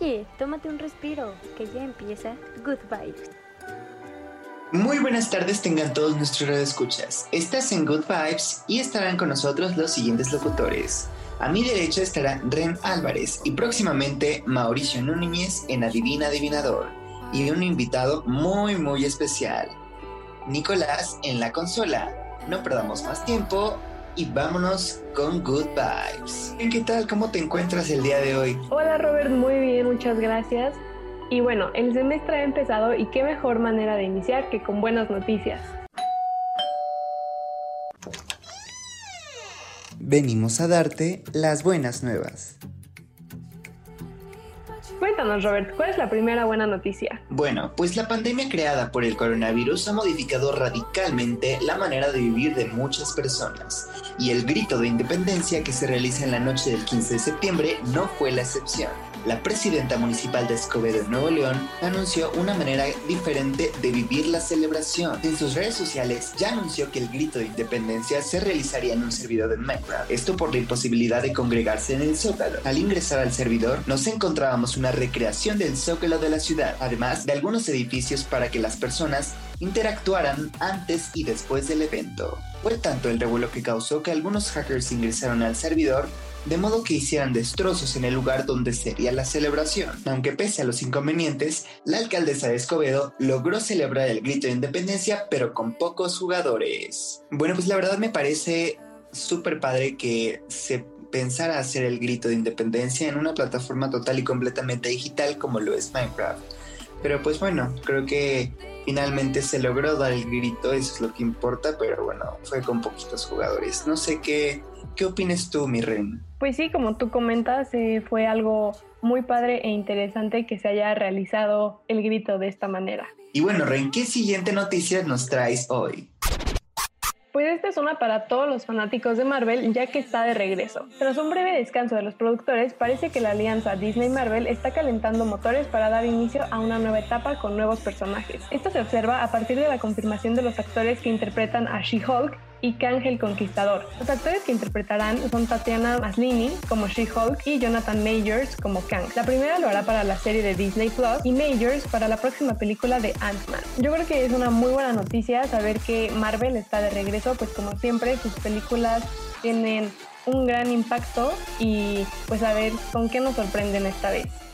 Oye, tómate un respiro, que ya empieza Good Vibes. Muy buenas tardes tengan todos nuestros escuchas. Estás en Good Vibes y estarán con nosotros los siguientes locutores. A mi derecha estará Ren Álvarez y próximamente Mauricio Núñez en Adivina Adivinador y un invitado muy muy especial, Nicolás en la consola. No perdamos más tiempo y vámonos con Good Vibes. ¿Qué tal? ¿Cómo te encuentras el día de hoy? Hola Robert, muy bien, muchas gracias. Y bueno, el semestre ha empezado y qué mejor manera de iniciar que con buenas noticias. Venimos a darte las buenas nuevas. Cuéntanos, Robert, ¿cuál es la primera buena noticia? Bueno, pues la pandemia creada por el coronavirus ha modificado radicalmente la manera de vivir de muchas personas, y el grito de independencia que se realiza en la noche del 15 de septiembre no fue la excepción la presidenta municipal de Escobedo, Nuevo León, anunció una manera diferente de vivir la celebración. En sus redes sociales ya anunció que el grito de independencia se realizaría en un servidor de Minecraft. Esto por la imposibilidad de congregarse en el Zócalo. Al ingresar al servidor, nos encontrábamos una recreación del Zócalo de la ciudad, además de algunos edificios para que las personas interactuaran antes y después del evento. Fue tanto el revuelo que causó que algunos hackers ingresaron al servidor de modo que hicieran destrozos en el lugar donde sería la celebración. Aunque pese a los inconvenientes, la alcaldesa de Escobedo logró celebrar el grito de independencia, pero con pocos jugadores. Bueno, pues la verdad me parece súper padre que se pensara hacer el grito de independencia en una plataforma total y completamente digital como lo es Minecraft. Pero pues bueno, creo que finalmente se logró dar el grito, eso es lo que importa, pero bueno, fue con poquitos jugadores. No sé qué, qué opinas tú, mi reina. Pues sí, como tú comentas, eh, fue algo muy padre e interesante que se haya realizado el grito de esta manera. Y bueno, Ren, ¿qué siguiente noticia nos traes hoy? Pues esta es una para todos los fanáticos de Marvel ya que está de regreso. Tras un breve descanso de los productores, parece que la alianza Disney-Marvel está calentando motores para dar inicio a una nueva etapa con nuevos personajes. Esto se observa a partir de la confirmación de los actores que interpretan a She-Hulk y Kang el Conquistador. Los actores que interpretarán son Tatiana Maslini como She-Hulk y Jonathan Majors como Kang. La primera lo hará para la serie de Disney Plus y Majors para la próxima película de Ant-Man. Yo creo que es una muy buena noticia saber que Marvel está de regreso, pues como siempre sus películas tienen un gran impacto y pues a ver con qué nos sorprenden esta vez.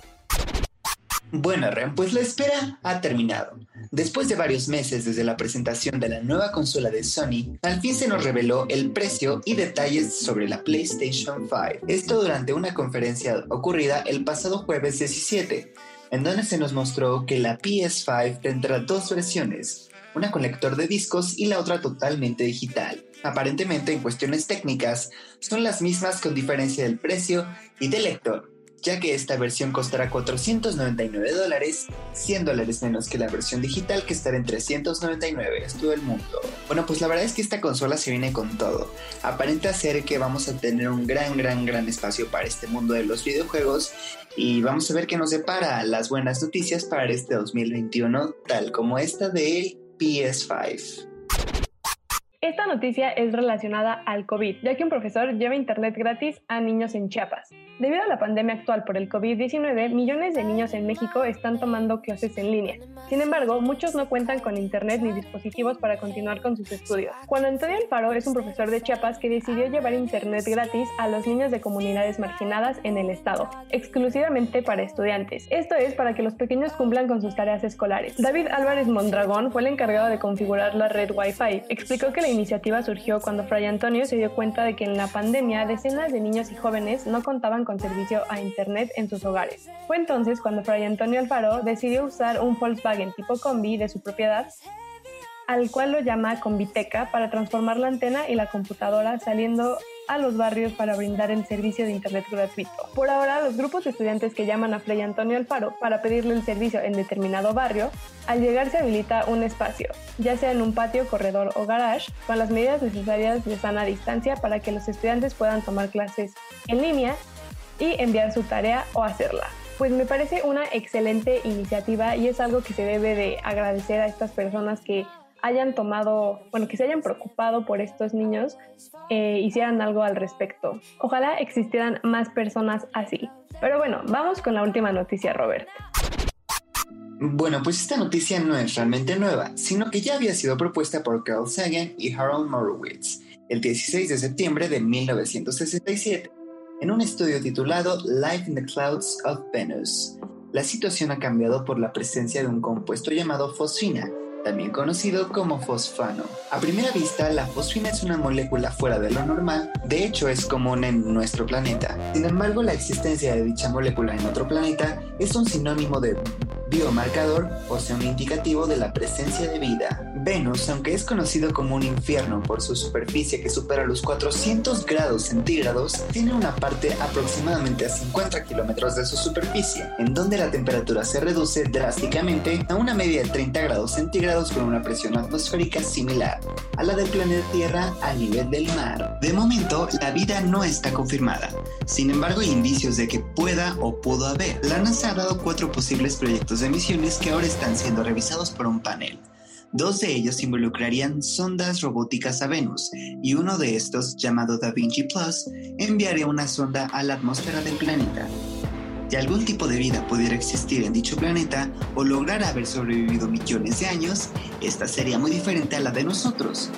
Bueno, Ren, pues la espera ha terminado. Después de varios meses desde la presentación de la nueva consola de Sony, al fin se nos reveló el precio y detalles sobre la PlayStation 5. Esto durante una conferencia ocurrida el pasado jueves 17, en donde se nos mostró que la PS5 tendrá dos versiones, una con lector de discos y la otra totalmente digital. Aparentemente, en cuestiones técnicas, son las mismas con diferencia del precio y del lector ya que esta versión costará 499 dólares, 100 dólares menos que la versión digital que estará en 399, es todo el mundo. Bueno, pues la verdad es que esta consola se viene con todo. Aparenta ser que vamos a tener un gran, gran, gran espacio para este mundo de los videojuegos y vamos a ver qué nos depara las buenas noticias para este 2021, tal como esta del PS5. Noticia es relacionada al COVID, ya que un profesor lleva internet gratis a niños en Chiapas. Debido a la pandemia actual por el COVID-19, millones de niños en México están tomando clases en línea. Sin embargo, muchos no cuentan con internet ni dispositivos para continuar con sus estudios. Juan Antonio Alfaro es un profesor de Chiapas que decidió llevar internet gratis a los niños de comunidades marginadas en el estado, exclusivamente para estudiantes. Esto es para que los pequeños cumplan con sus tareas escolares. David Álvarez Mondragón fue el encargado de configurar la red Wi-Fi. Explicó que la iniciativa surgió cuando Fray Antonio se dio cuenta de que en la pandemia decenas de niños y jóvenes no contaban con servicio a Internet en sus hogares. Fue entonces cuando Fray Antonio Alfaro decidió usar un Volkswagen tipo combi de su propiedad al cual lo llama Combiteca para transformar la antena y la computadora saliendo a los barrios para brindar el servicio de Internet gratuito. Por ahora, los grupos de estudiantes que llaman a Fray Antonio Alfaro para pedirle el servicio en determinado barrio, al llegar se habilita un espacio, ya sea en un patio, corredor o garage, con las medidas necesarias de sana distancia para que los estudiantes puedan tomar clases en línea y enviar su tarea o hacerla pues me parece una excelente iniciativa y es algo que se debe de agradecer a estas personas que hayan tomado, bueno, que se hayan preocupado por estos niños, eh, hicieran algo al respecto. Ojalá existieran más personas así. Pero bueno, vamos con la última noticia, Robert. Bueno, pues esta noticia no es realmente nueva, sino que ya había sido propuesta por Carl Sagan y Harold Morowitz el 16 de septiembre de 1967 en un estudio titulado Life in the Clouds of Venus. La situación ha cambiado por la presencia de un compuesto llamado fosfina, también conocido como fosfano. A primera vista, la fosfina es una molécula fuera de lo normal, de hecho es común en nuestro planeta. Sin embargo, la existencia de dicha molécula en otro planeta es un sinónimo de biomarcador o sea un indicativo de la presencia de vida. Venus, aunque es conocido como un infierno por su superficie que supera los 400 grados centígrados, tiene una parte aproximadamente a 50 kilómetros de su superficie, en donde la temperatura se reduce drásticamente a una media de 30 grados centígrados con una presión atmosférica similar a la del planeta Tierra a nivel del mar. De momento, la vida no está confirmada. Sin embargo, hay indicios de que pueda o pudo haber. La NASA ha dado cuatro posibles proyectos de misiones que ahora están siendo revisados por un panel. Dos de ellos involucrarían sondas robóticas a Venus y uno de estos, llamado Da Vinci Plus, enviaría una sonda a la atmósfera del planeta. Si algún tipo de vida pudiera existir en dicho planeta o lograr haber sobrevivido millones de años, esta sería muy diferente a la de nosotros,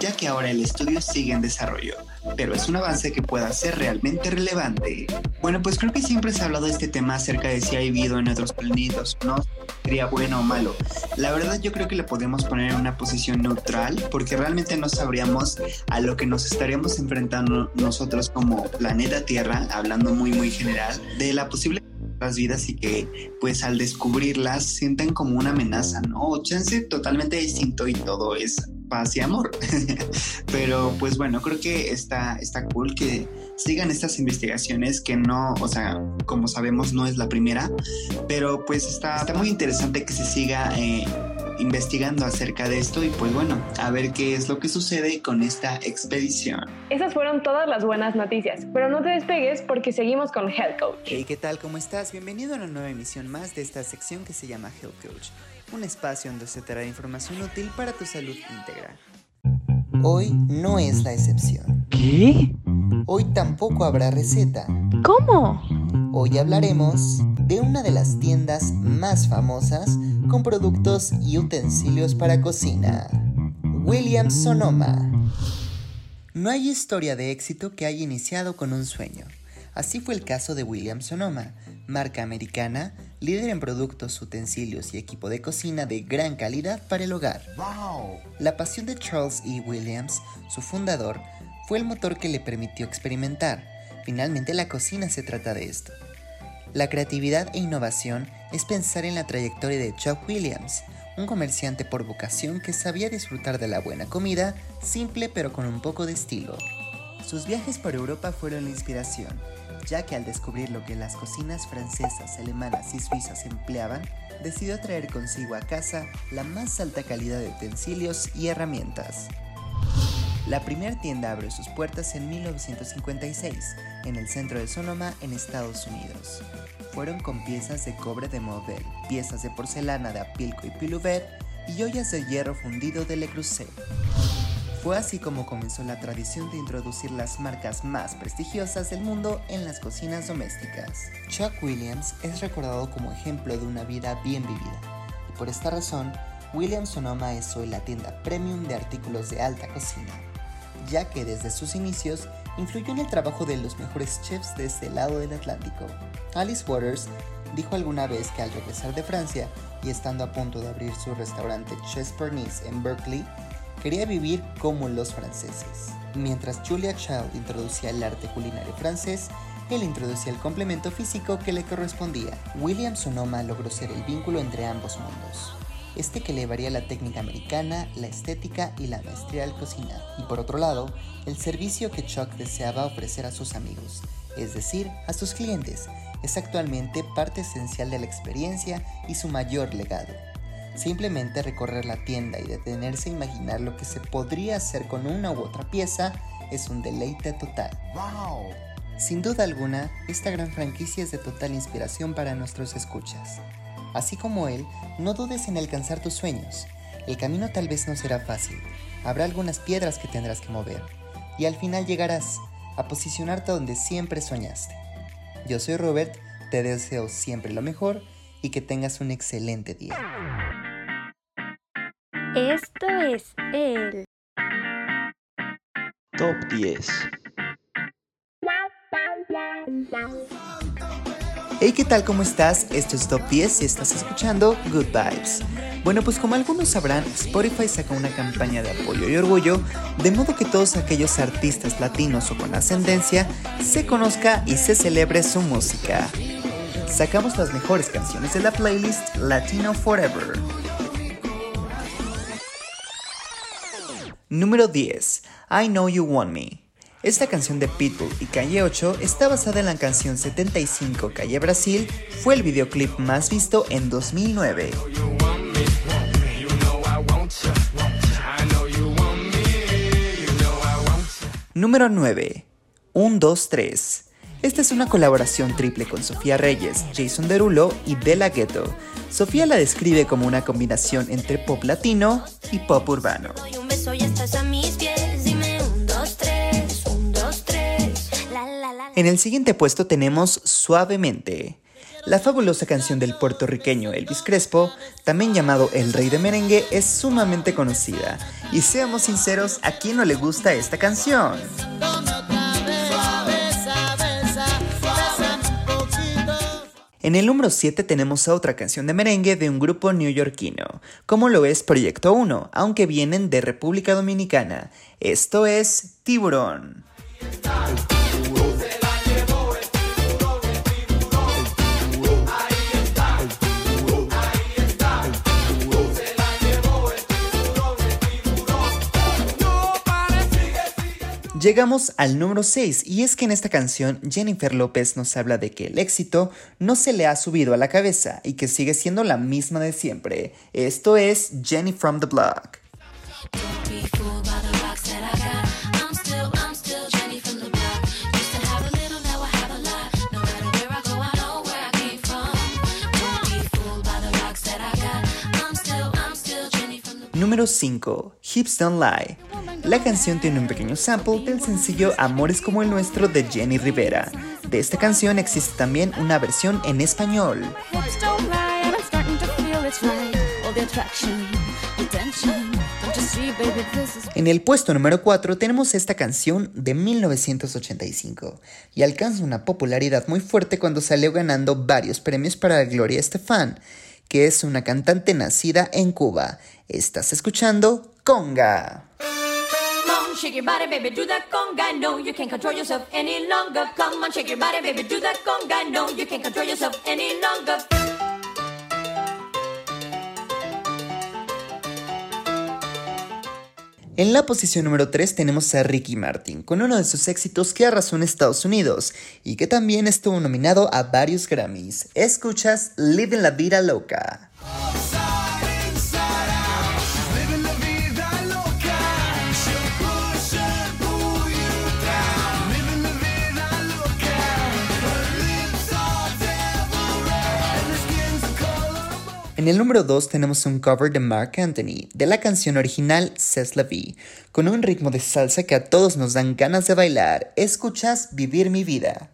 ya que ahora el estudio sigue en desarrollo pero es un avance que pueda ser realmente relevante. Bueno, pues creo que siempre se ha hablado de este tema acerca de si hay vida en otros planetas no, sería bueno o malo. La verdad yo creo que le podemos poner en una posición neutral porque realmente no sabríamos a lo que nos estaríamos enfrentando nosotros como planeta Tierra, hablando muy muy general, de la posible las vidas y que pues al descubrirlas sienten como una amenaza, ¿no? O chance totalmente distinto y todo es paz y amor. Pero pues bueno, creo que está, está cool que sigan estas investigaciones que no, o sea, como sabemos no es la primera, pero pues está, está muy interesante que se siga eh, investigando acerca de esto y pues bueno, a ver qué es lo que sucede con esta expedición. Esas fueron todas las buenas noticias, pero no te despegues porque seguimos con Health Coach. Hey, ¿qué tal? ¿Cómo estás? Bienvenido a una nueva emisión más de esta sección que se llama Health Coach un espacio donde se te dará información útil para tu salud íntegra. Hoy no es la excepción. ¿Qué? Hoy tampoco habrá receta. ¿Cómo? Hoy hablaremos de una de las tiendas más famosas con productos y utensilios para cocina. Williams Sonoma. No hay historia de éxito que haya iniciado con un sueño. Así fue el caso de Williams Sonoma, marca americana, líder en productos, utensilios y equipo de cocina de gran calidad para el hogar. La pasión de Charles E. Williams, su fundador, fue el motor que le permitió experimentar. Finalmente la cocina se trata de esto. La creatividad e innovación es pensar en la trayectoria de Chuck Williams, un comerciante por vocación que sabía disfrutar de la buena comida, simple pero con un poco de estilo. Sus viajes por Europa fueron la inspiración, ya que al descubrir lo que las cocinas francesas, alemanas y suizas empleaban, decidió traer consigo a casa la más alta calidad de utensilios y herramientas. La primera tienda abrió sus puertas en 1956, en el centro de Sonoma, en Estados Unidos. Fueron con piezas de cobre de Mauvel, piezas de porcelana de Apilco y Pilouvet y ollas de hierro fundido de Le Creuset. Fue así como comenzó la tradición de introducir las marcas más prestigiosas del mundo en las cocinas domésticas. Chuck Williams es recordado como ejemplo de una vida bien vivida, y por esta razón, Williams Sonoma es hoy la tienda premium de artículos de alta cocina, ya que desde sus inicios influyó en el trabajo de los mejores chefs de este lado del Atlántico. Alice Waters dijo alguna vez que al regresar de Francia y estando a punto de abrir su restaurante Chez Pernis en Berkeley, quería vivir como los franceses. Mientras Julia Child introducía el arte culinario francés, él introducía el complemento físico que le correspondía. William Sonoma logró ser el vínculo entre ambos mundos. Este que elevaría la técnica americana, la estética y la maestría al cocinar. Y por otro lado, el servicio que Chuck deseaba ofrecer a sus amigos, es decir, a sus clientes, es actualmente parte esencial de la experiencia y su mayor legado. Simplemente recorrer la tienda y detenerse a imaginar lo que se podría hacer con una u otra pieza es un deleite total. ¡Wow! Sin duda alguna, esta gran franquicia es de total inspiración para nuestros escuchas. Así como él, no dudes en alcanzar tus sueños. El camino tal vez no será fácil, habrá algunas piedras que tendrás que mover, y al final llegarás a posicionarte donde siempre soñaste. Yo soy Robert, te deseo siempre lo mejor y que tengas un excelente día. Esto es el Top 10. Hey, ¿qué tal? ¿Cómo estás? Esto es Top 10 y estás escuchando Good Vibes. Bueno, pues como algunos sabrán, Spotify sacó una campaña de apoyo y orgullo, de modo que todos aquellos artistas latinos o con ascendencia se conozca y se celebre su música. Sacamos las mejores canciones de la playlist Latino Forever. Número 10. I Know You Want Me. Esta canción de Pitbull y Calle 8 está basada en la canción 75 Calle Brasil, fue el videoclip más visto en 2009. Número 9. 1, 2, 3. Esta es una colaboración triple con Sofía Reyes, Jason Derulo y Della Ghetto. Sofía la describe como una combinación entre pop latino y pop urbano. En el siguiente puesto tenemos Suavemente. La fabulosa canción del puertorriqueño Elvis Crespo, también llamado El Rey de Merengue, es sumamente conocida. Y seamos sinceros, ¿a quién no le gusta esta canción? En el número 7 tenemos a otra canción de merengue de un grupo neoyorquino, como lo es Proyecto 1, aunque vienen de República Dominicana. Esto es Tiburón. Llegamos al número 6 y es que en esta canción Jennifer López nos habla de que el éxito no se le ha subido a la cabeza y que sigue siendo la misma de siempre. Esto es Jenny from the Block. Número 5. Hips Don't Lie. La canción tiene un pequeño sample del sencillo Amores como el nuestro de Jenny Rivera. De esta canción existe también una versión en español. En el puesto número 4 tenemos esta canción de 1985 y alcanza una popularidad muy fuerte cuando salió ganando varios premios para Gloria Estefan, que es una cantante nacida en Cuba. Estás escuchando Conga. En la posición número 3 tenemos a Ricky Martin, con uno de sus éxitos que arrasó en Estados Unidos y que también estuvo nominado a varios Grammys. Escuchas Living la Vida Loca. En el número 2 tenemos un cover de Mark Anthony de la canción original C'est la vie, con un ritmo de salsa que a todos nos dan ganas de bailar. Escuchas Vivir mi vida.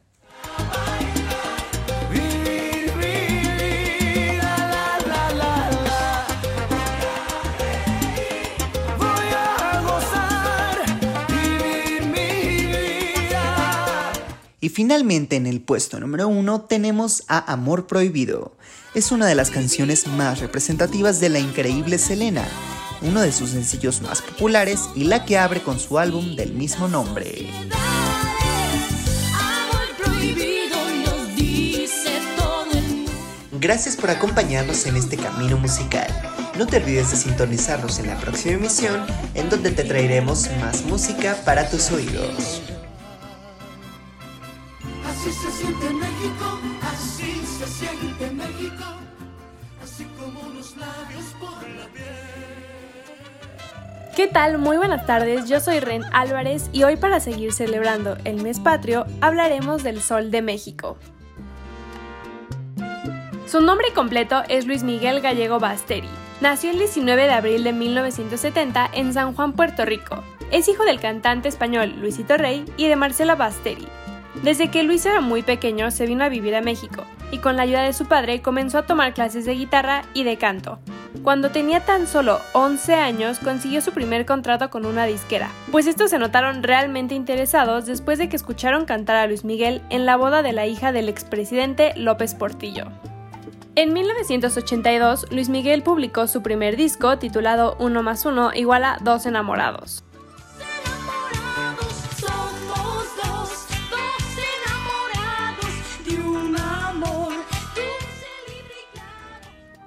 Y finalmente en el puesto número uno tenemos a Amor Prohibido. Es una de las canciones más representativas de la increíble Selena, uno de sus sencillos más populares y la que abre con su álbum del mismo nombre. Gracias por acompañarnos en este camino musical. No te olvides de sintonizarnos en la próxima emisión, en donde te traeremos más música para tus oídos. Así se siente México, así se siente México, así como labios por la piel. ¿Qué tal? Muy buenas tardes, yo soy Ren Álvarez y hoy para seguir celebrando el mes patrio hablaremos del Sol de México. Su nombre completo es Luis Miguel Gallego Basteri Nació el 19 de abril de 1970 en San Juan, Puerto Rico. Es hijo del cantante español Luisito Rey y de Marcela Basteri. Desde que Luis era muy pequeño se vino a vivir a México y con la ayuda de su padre comenzó a tomar clases de guitarra y de canto. Cuando tenía tan solo 11 años consiguió su primer contrato con una disquera, pues estos se notaron realmente interesados después de que escucharon cantar a Luis Miguel en la boda de la hija del expresidente López Portillo. En 1982, Luis Miguel publicó su primer disco titulado Uno más Uno igual a Dos Enamorados.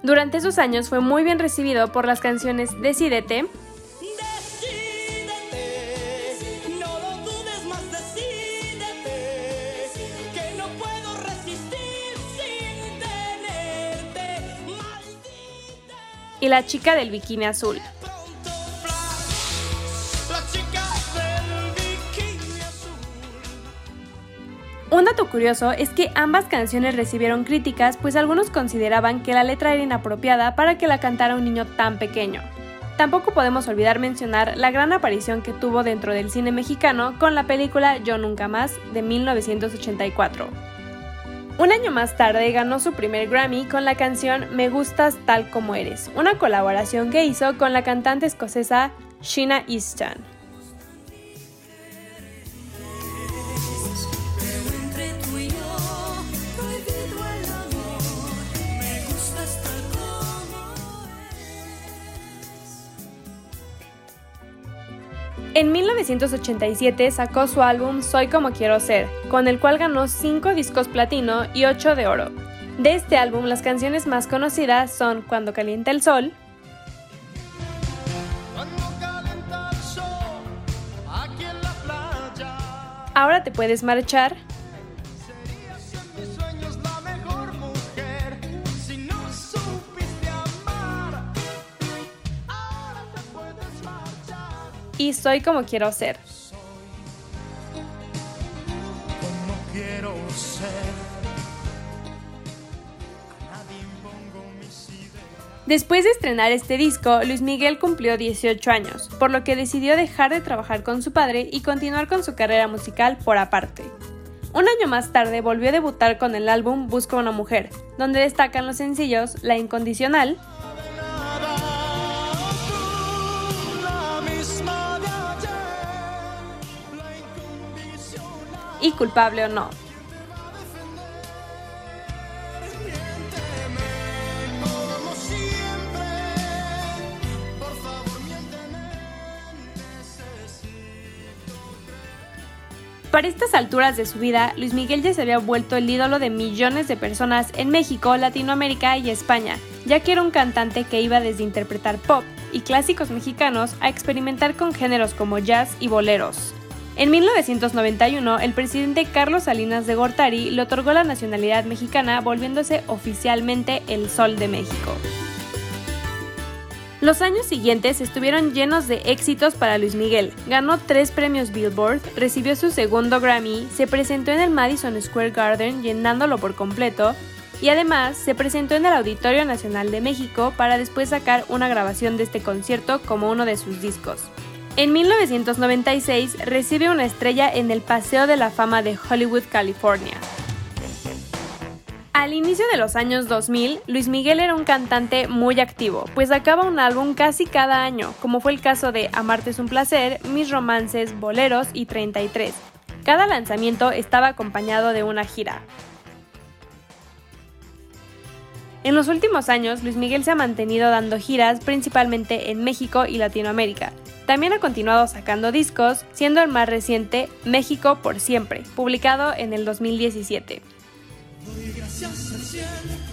Durante esos años fue muy bien recibido por las canciones Decídete, y La chica del bikini azul. Un dato curioso es que ambas canciones recibieron críticas, pues algunos consideraban que la letra era inapropiada para que la cantara un niño tan pequeño. Tampoco podemos olvidar mencionar la gran aparición que tuvo dentro del cine mexicano con la película Yo Nunca Más de 1984. Un año más tarde ganó su primer Grammy con la canción Me Gustas Tal Como Eres, una colaboración que hizo con la cantante escocesa Sheena Easton. En 1987 sacó su álbum Soy como quiero ser, con el cual ganó 5 discos platino y 8 de oro. De este álbum las canciones más conocidas son Cuando calienta el sol, Ahora te puedes marchar, y Soy como quiero ser. Después de estrenar este disco, Luis Miguel cumplió 18 años, por lo que decidió dejar de trabajar con su padre y continuar con su carrera musical por aparte. Un año más tarde volvió a debutar con el álbum Busca una mujer, donde destacan los sencillos La Incondicional, y culpable o no. Para estas alturas de su vida, Luis Miguel ya se había vuelto el ídolo de millones de personas en México, Latinoamérica y España, ya que era un cantante que iba desde interpretar pop y clásicos mexicanos a experimentar con géneros como jazz y boleros. En 1991, el presidente Carlos Salinas de Gortari le otorgó la nacionalidad mexicana, volviéndose oficialmente el Sol de México. Los años siguientes estuvieron llenos de éxitos para Luis Miguel. Ganó tres premios Billboard, recibió su segundo Grammy, se presentó en el Madison Square Garden llenándolo por completo y además se presentó en el Auditorio Nacional de México para después sacar una grabación de este concierto como uno de sus discos. En 1996 recibe una estrella en el Paseo de la Fama de Hollywood, California. Al inicio de los años 2000, Luis Miguel era un cantante muy activo, pues sacaba un álbum casi cada año, como fue el caso de Amarte es un placer, Mis romances, Boleros y 33. Cada lanzamiento estaba acompañado de una gira. En los últimos años, Luis Miguel se ha mantenido dando giras principalmente en México y Latinoamérica, también ha continuado sacando discos, siendo el más reciente México por siempre, publicado en el 2017. Doy gracias al cielo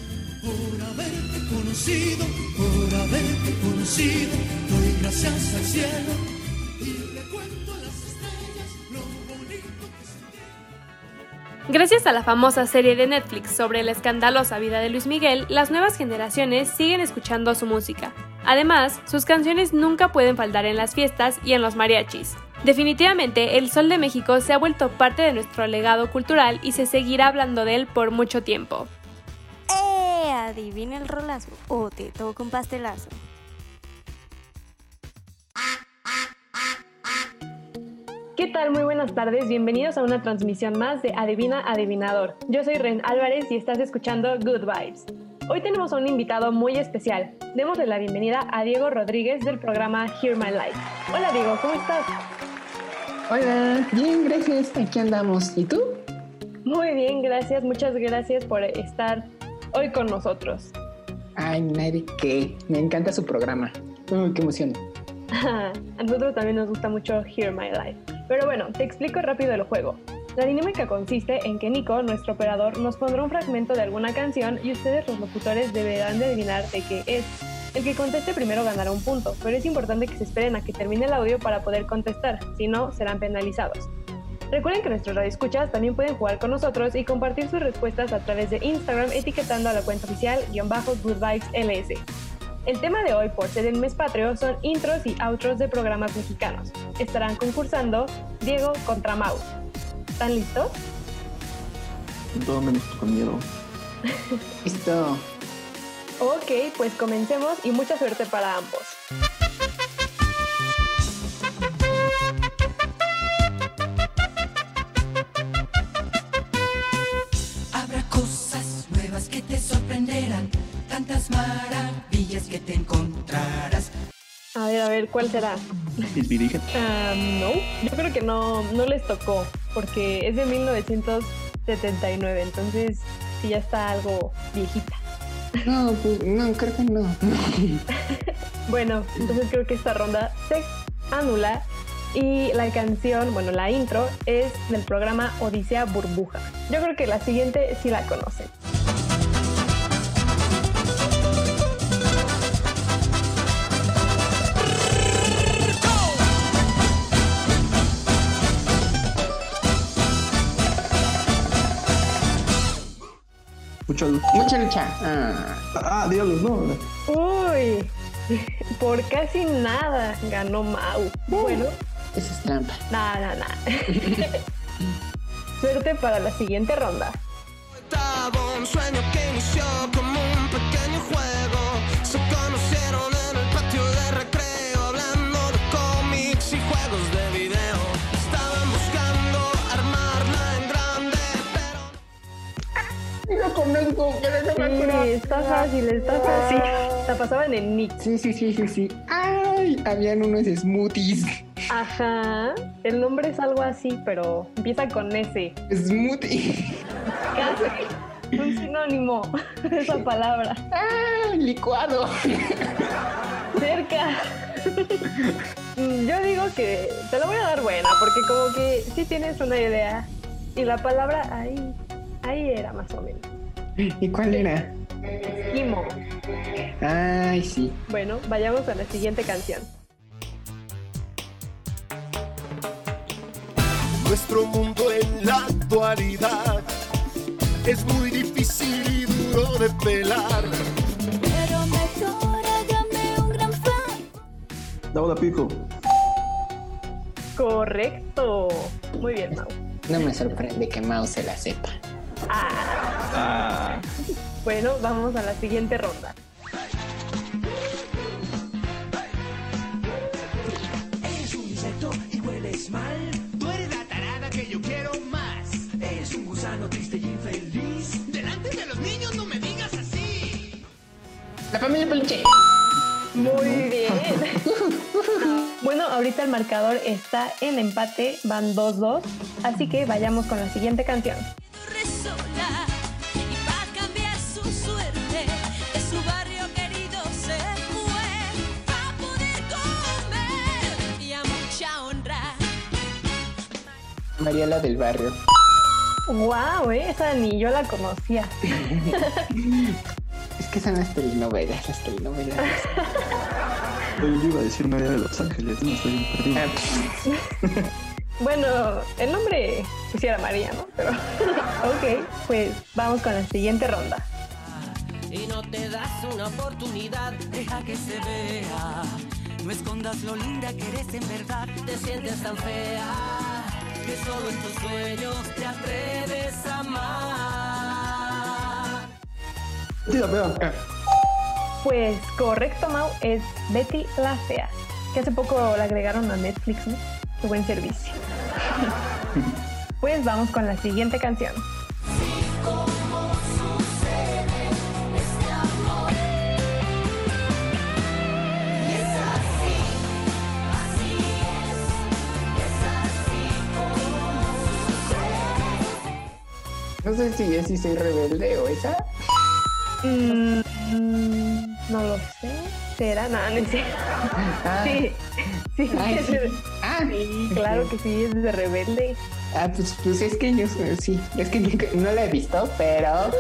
gracias al cielo. Gracias a la famosa serie de Netflix sobre la escandalosa vida de Luis Miguel, las nuevas generaciones siguen escuchando su música. Además, sus canciones nunca pueden faltar en las fiestas y en los mariachis. Definitivamente, el Sol de México se ha vuelto parte de nuestro legado cultural y se seguirá hablando de él por mucho tiempo. ¡Eh! Adivina el rolazo o te toco un pastelazo. ¿Qué tal? Muy buenas tardes, bienvenidos a una transmisión más de Adivina Adivinador. Yo soy Ren Álvarez y estás escuchando Good Vibes. Hoy tenemos a un invitado muy especial. Démosle la bienvenida a Diego Rodríguez del programa Hear My Life. Hola Diego, ¿cómo estás? Hola, bien, gracias, aquí andamos. ¿Y tú? Muy bien, gracias, muchas gracias por estar hoy con nosotros. Ay, nadie que me encanta su programa. Qué emoción. a nosotros también nos gusta mucho Hear My Life. Pero bueno, te explico rápido el juego. La dinámica consiste en que Nico, nuestro operador, nos pondrá un fragmento de alguna canción y ustedes los locutores deberán de adivinar de qué es. El que conteste primero ganará un punto, pero es importante que se esperen a que termine el audio para poder contestar, si no, serán penalizados. Recuerden que nuestros radioescuchas también pueden jugar con nosotros y compartir sus respuestas a través de Instagram etiquetando a la cuenta oficial guion bajo Good Vibes LS. El tema de hoy, por ser el mes patrio, son intros y outros de programas mexicanos. Estarán concursando Diego contra Mau. ¿Están listos? Todo menos con miedo. Listo. Ok, pues comencemos y mucha suerte para ambos. Habrá cosas nuevas que te sorprenderán, tantas maravillas que te encontrarás. A ver, a ver, ¿cuál será? ¿Es? Ah, no, yo creo que no, no les tocó, porque es de 1979, entonces sí ya está algo viejita. No, pues no, creo que no. Bueno, entonces creo que esta ronda se anula y la canción, bueno, la intro es del programa Odisea Burbuja. Yo creo que la siguiente sí la conocen. Mucha lucha. Ah, Ah, diablos, no. Uy, por casi nada ganó Mau. Bueno, esa es trampa. nada, nada, nada. Suerte para la siguiente ronda. Estaba un sueño que inició como un pequeño juego. Se conocieron en el patio de recreo, hablando de cómics y juegos de video. Conozco, pero no me acuerdo. Sí, está fácil, está fácil. La pasaban en Nick. Sí, sí, sí, sí, sí. Ay, habían unos smoothies. Ajá. El nombre es algo así, pero empieza con S. Smoothie. Casi. Un sinónimo de esa palabra. Ah, licuado. Cerca. Yo digo que te la voy a dar buena, porque como que sí tienes una idea. Y la palabra ahí, ahí era más o menos. ¿Y cuál era? Imo. Ay, sí. Bueno, vayamos a la siguiente canción. Nuestro mundo en la actualidad es muy difícil y duro de pelar. Pero mejor hágame un gran fan. Dauda Pico. Correcto. Muy bien, Mau. No me sorprende que Mao se la sepa. Ah. Bueno, vamos a la siguiente ronda. eres un insecto y hueles mal. Tú eres la tarada que yo quiero más. Eres un gusano triste y infeliz. Delante de los niños no me digas así. La familia Peluche. Muy bien. Bueno, ahorita el marcador está en empate, van 2-2, así que vayamos con la siguiente canción. Mariela del Barrio. Wow, ¿eh? esa ni yo la conocía. Es que son las telenovelas, las telenovelas. Yo iba a decir María de Los Ángeles, no estoy perdido. Ah, pff, Bueno, el nombre pues sí era María, ¿no? Pero ok, pues vamos con la siguiente ronda. Y no te das una oportunidad, deja que se vea. No escondas lo linda que eres en verdad, te sientes tan fea. Que solo en tus sueños te atreves a amar. Vea. Pues correcto, Mau, es Betty la Fea, que hace poco la agregaron a Netflix, ¿no? Qué buen servicio. Pues vamos con la siguiente canción. No sé si es si soy rebelde o esa. Mm, no lo sé. ¿Será? No, no sé. Sí, sí, Ay, sí. de- Ah, sí, claro que sí, es de rebelde. Ah, pues, pues es que yo sí, es que no la he visto, pero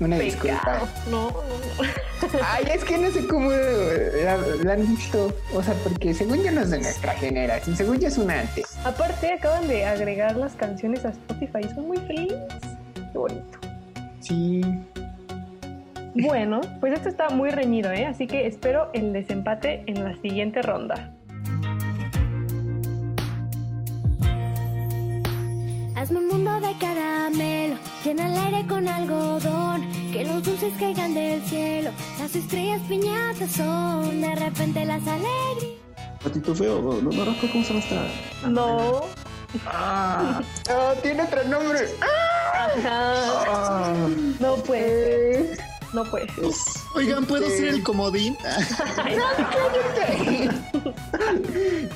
una disculpa. Pecado. No, no, no. Ay, es que no sé cómo la, la han visto. O sea, porque según yo no es de nuestra generación, según yo es una antes. Aparte, acaban de agregar las canciones a Spotify. Son muy felices. Qué bonito. Sí. Bueno, pues esto está muy reñido, ¿eh? Así que espero el desempate en la siguiente ronda. Hazme un mundo de caramelo, llena el aire con algodón, que los dulces caigan del cielo, las estrellas piñatas son de repente las alegrías. Patito feo, no, no, no, ¿cómo se llama esta? No. Ah, ah, tiene otro nombre. Ajá. Ah, No puede ser. No puede. Oigan, ¿puedo Este- ser el comodín?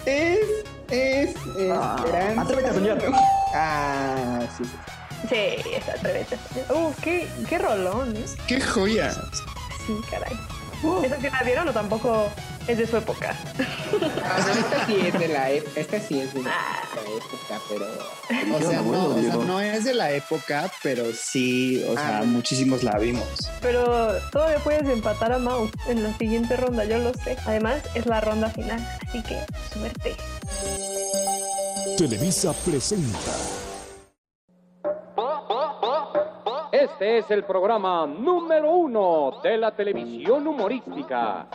es, es, Ah, esperanza. atrévete a soñar. Ah, sí. Sí, esa atrévete. Uh, qué, qué rolón, ¿eh? ¡Qué joya! Sí, caray. ¿Esa sí la vieron o tampoco es de su época? Ah, no, esta sí es de la ep- esta sí es de la época, pero O sea, no o sea, no es de la época, pero sí, o sea, Ah. muchísimos la vimos. Pero todavía puedes empatar a Mau en la siguiente ronda, yo lo sé. Además, es la ronda final, así que suerte. Televisa presenta Este es el programa número uno de la televisión humorística.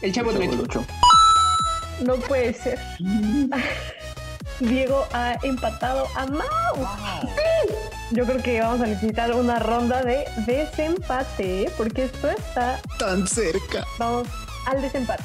el chavo del el ocho. No puede ser. Diego ha empatado a Mau. Yo creo que vamos a necesitar una ronda de desempate, porque esto está. Tan cerca. Vamos al desempate.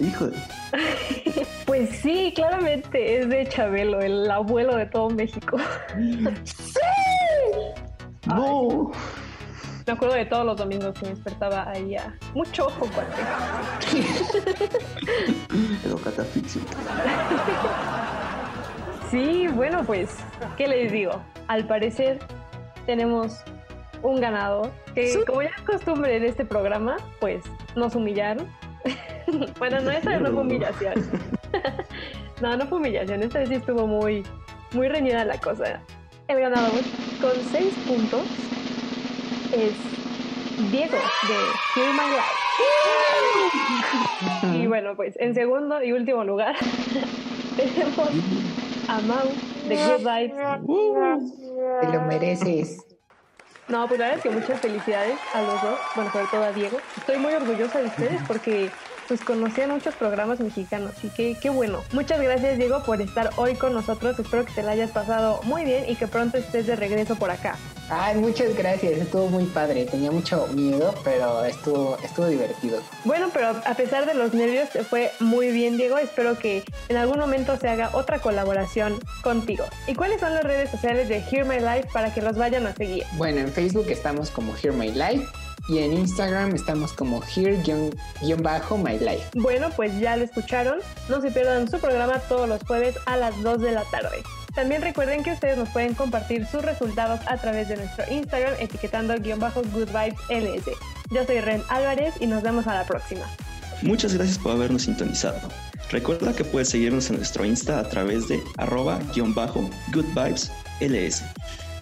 Hijo de... Pues sí, claramente es de Chabelo, el abuelo de todo México. No. Me acuerdo de todos los domingos que me despertaba ahí a mucho ojo, cuate. El catafixio. Sí, bueno, pues, ¿qué les digo? Al parecer tenemos un ganador que, como ya es costumbre en este programa, pues nos humillaron. bueno, no, vez no fue humillación. no, no fue humillación, esta vez sí estuvo muy, muy reñida la cosa. El ganador con seis puntos es Diego de Hear My Life. y bueno, pues en segundo y último lugar tenemos a Mau de Good Vibes. Te lo mereces. No, pues la verdad es que muchas felicidades a los dos, bueno, sobre todo a Diego. Estoy muy orgullosa de ustedes porque pues conocían muchos programas mexicanos y qué, qué bueno. Muchas gracias Diego por estar hoy con nosotros. Espero que te la hayas pasado muy bien y que pronto estés de regreso por acá. Ay, muchas gracias. Estuvo muy padre. Tenía mucho miedo, pero estuvo, estuvo divertido. Bueno, pero a pesar de los nervios te fue muy bien Diego. Espero que en algún momento se haga otra colaboración contigo. ¿Y cuáles son las redes sociales de Hear My Life para que los vayan a seguir? Bueno, en Facebook estamos como Hear My Life y en Instagram estamos como Hear-My Life. Bueno, pues ya lo escucharon. No se pierdan su programa todos los jueves a las 2 de la tarde. También recuerden que ustedes nos pueden compartir sus resultados a través de nuestro Instagram etiquetando guion bajo Good Vibes LS. Yo soy Ren Álvarez y nos vemos a la próxima. Muchas gracias por habernos sintonizado. Recuerda que puedes seguirnos en nuestro Insta a través de arroba guion bajo Good Vibes LS.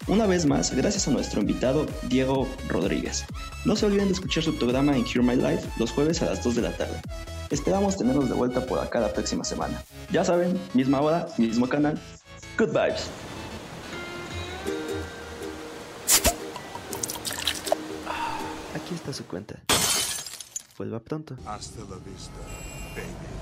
Una vez más, gracias a nuestro invitado Diego Rodríguez. No se olviden de escuchar su programa en Cure My Life los jueves a las 2 de la tarde. Esperamos tenerlos de vuelta por acá la próxima semana. Ya saben, misma hora, mismo canal. Good vibes. Aquí está su cuenta. Vuelva pronto. Hasta la vista, baby.